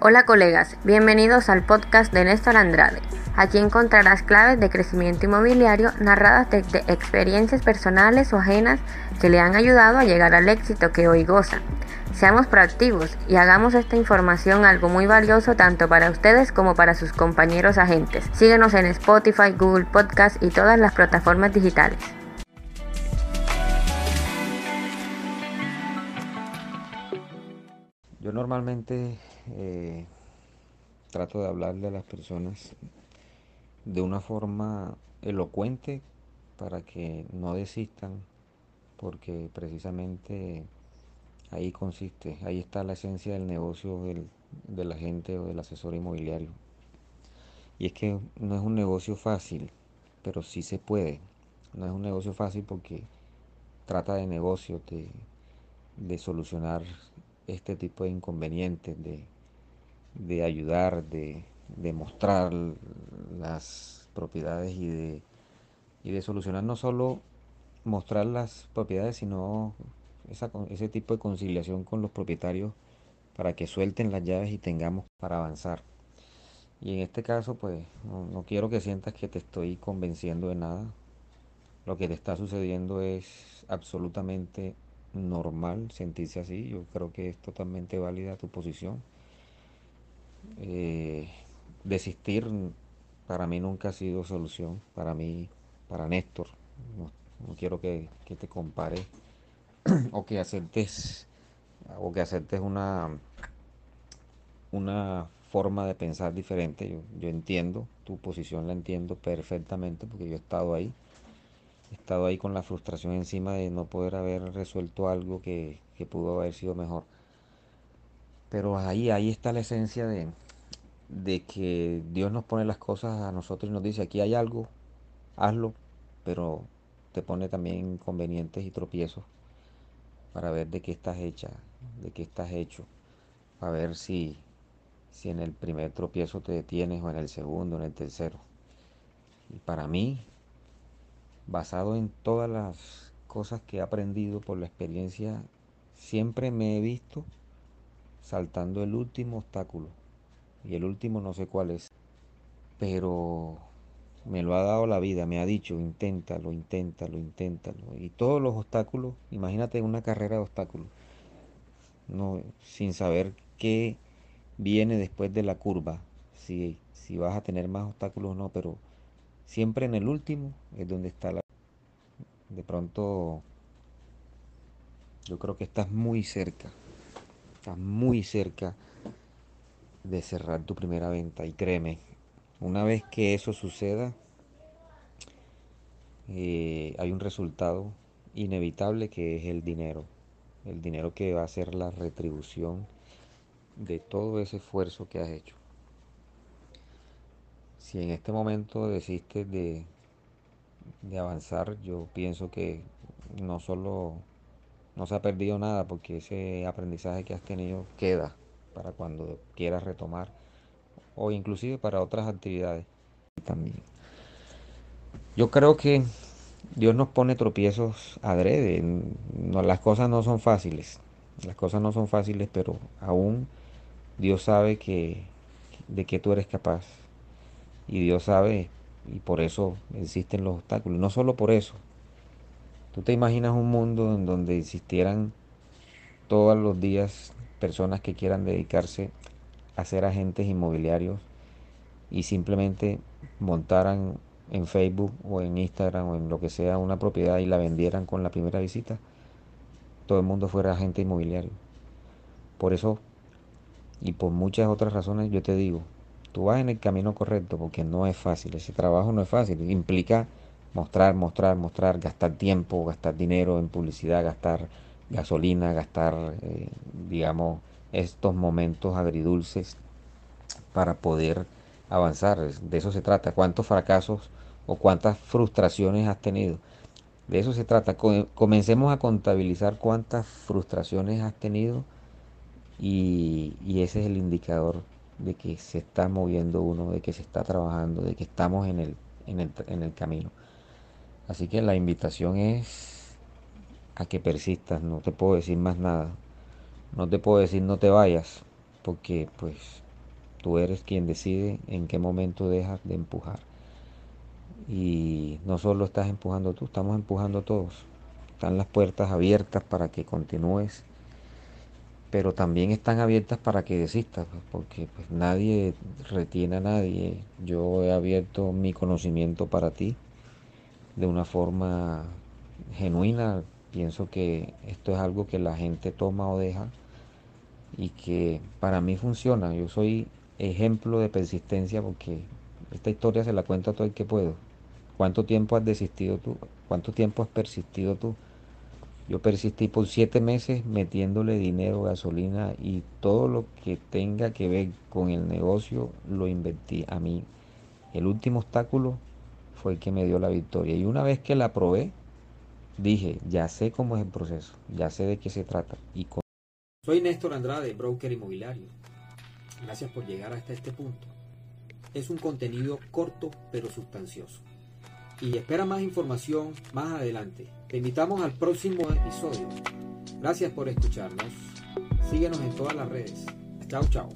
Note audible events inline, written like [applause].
Hola colegas, bienvenidos al podcast de Néstor Andrade. Aquí encontrarás claves de crecimiento inmobiliario narradas desde experiencias personales o ajenas que le han ayudado a llegar al éxito que hoy goza. Seamos proactivos y hagamos esta información algo muy valioso tanto para ustedes como para sus compañeros agentes. Síguenos en Spotify, Google Podcast y todas las plataformas digitales. Yo normalmente eh, trato de hablarle a las personas de una forma elocuente para que no desistan, porque precisamente ahí consiste, ahí está la esencia del negocio del, del agente o del asesor inmobiliario. Y es que no es un negocio fácil, pero sí se puede. No es un negocio fácil porque trata de negocio, de, de solucionar este tipo de inconvenientes, de, de ayudar, de, mostrar las propiedades y de, y de solucionar no solo mostrar las propiedades, sino ese tipo de conciliación con los propietarios para que suelten las llaves y tengamos para avanzar. Y en este caso, pues no, no quiero que sientas que te estoy convenciendo de nada. Lo que te está sucediendo es absolutamente normal sentirse así. Yo creo que es totalmente válida tu posición. Eh, desistir para mí nunca ha sido solución. Para mí, para Néstor, no, quiero que, que, te compare [clears throat] o que aceptes o que aceptes una una forma de pensar diferente. Yo, yo entiendo tu posición, la entiendo perfectamente porque yo he estado ahí he estado ahí con la frustración encima de no poder haber resuelto algo que, que pudo haber sido mejor. Pero ahí, ahí está la esencia de, de que Dios nos pone las cosas a nosotros y nos dice, aquí hay algo, hazlo, pero te pone también inconvenientes y tropiezos para ver de qué estás hecha, de qué estás hecho, para ver si, si en el primer tropiezo te detienes o en el segundo, en el tercero. Y para mí, basado en todas las cosas que he aprendido por la experiencia, siempre me he visto saltando el último obstáculo. Y el último no sé cuál es. Pero me lo ha dado la vida, me ha dicho, inténtalo, inténtalo, inténtalo. Y todos los obstáculos, imagínate una carrera de obstáculos, no, sin saber qué viene después de la curva, si, si vas a tener más obstáculos o no, pero siempre en el último es donde está la... De pronto, yo creo que estás muy cerca, muy cerca de cerrar tu primera venta y créeme, una vez que eso suceda, eh, hay un resultado inevitable que es el dinero, el dinero que va a ser la retribución de todo ese esfuerzo que has hecho. Si en este momento desistes de, de avanzar, yo pienso que no solo no se ha perdido nada porque ese aprendizaje que has tenido queda para cuando quieras retomar o inclusive para otras actividades también. Yo creo que Dios nos pone tropiezos adrede. Las cosas no son fáciles. Las cosas no son fáciles, pero aún Dios sabe que de que tú eres capaz. Y Dios sabe y por eso existen los obstáculos. No solo por eso. Tú te imaginas un mundo en donde existieran todos los días personas que quieran dedicarse a ser agentes inmobiliarios y simplemente montaran en Facebook o en Instagram o en lo que sea una propiedad y la vendieran con la primera visita, todo el mundo fuera agente inmobiliario. Por eso y por muchas otras razones yo te digo, tú vas en el camino correcto porque no es fácil, ese trabajo no es fácil, implica mostrar, mostrar, mostrar, gastar tiempo, gastar dinero en publicidad, gastar gasolina, gastar, eh, digamos, estos momentos agridulces para poder avanzar. De eso se trata. ¿Cuántos fracasos o cuántas frustraciones has tenido? De eso se trata. Comencemos a contabilizar cuántas frustraciones has tenido y, y ese es el indicador de que se está moviendo uno, de que se está trabajando, de que estamos en el, en el, en el camino. Así que la invitación es a que persistas, no te puedo decir más nada. No te puedo decir no te vayas, porque pues Tú eres quien decide en qué momento dejas de empujar. Y no solo estás empujando tú, estamos empujando todos. Están las puertas abiertas para que continúes, pero también están abiertas para que desistas, pues, porque pues, nadie retiene a nadie. Yo he abierto mi conocimiento para ti de una forma genuina. Pienso que esto es algo que la gente toma o deja y que para mí funciona. Yo soy ejemplo de persistencia porque esta historia se la cuento a todo el que puedo. ¿Cuánto tiempo has desistido tú? ¿Cuánto tiempo has persistido tú? Yo persistí por siete meses metiéndole dinero, gasolina y todo lo que tenga que ver con el negocio lo invertí. A mí el último obstáculo fue el que me dio la victoria. Y una vez que la probé, dije, ya sé cómo es el proceso, ya sé de qué se trata. Y Soy Néstor Andrade, broker inmobiliario. Gracias por llegar hasta este punto. Es un contenido corto pero sustancioso. Y espera más información más adelante. Te invitamos al próximo episodio. Gracias por escucharnos. Síguenos en todas las redes. Chao, chao.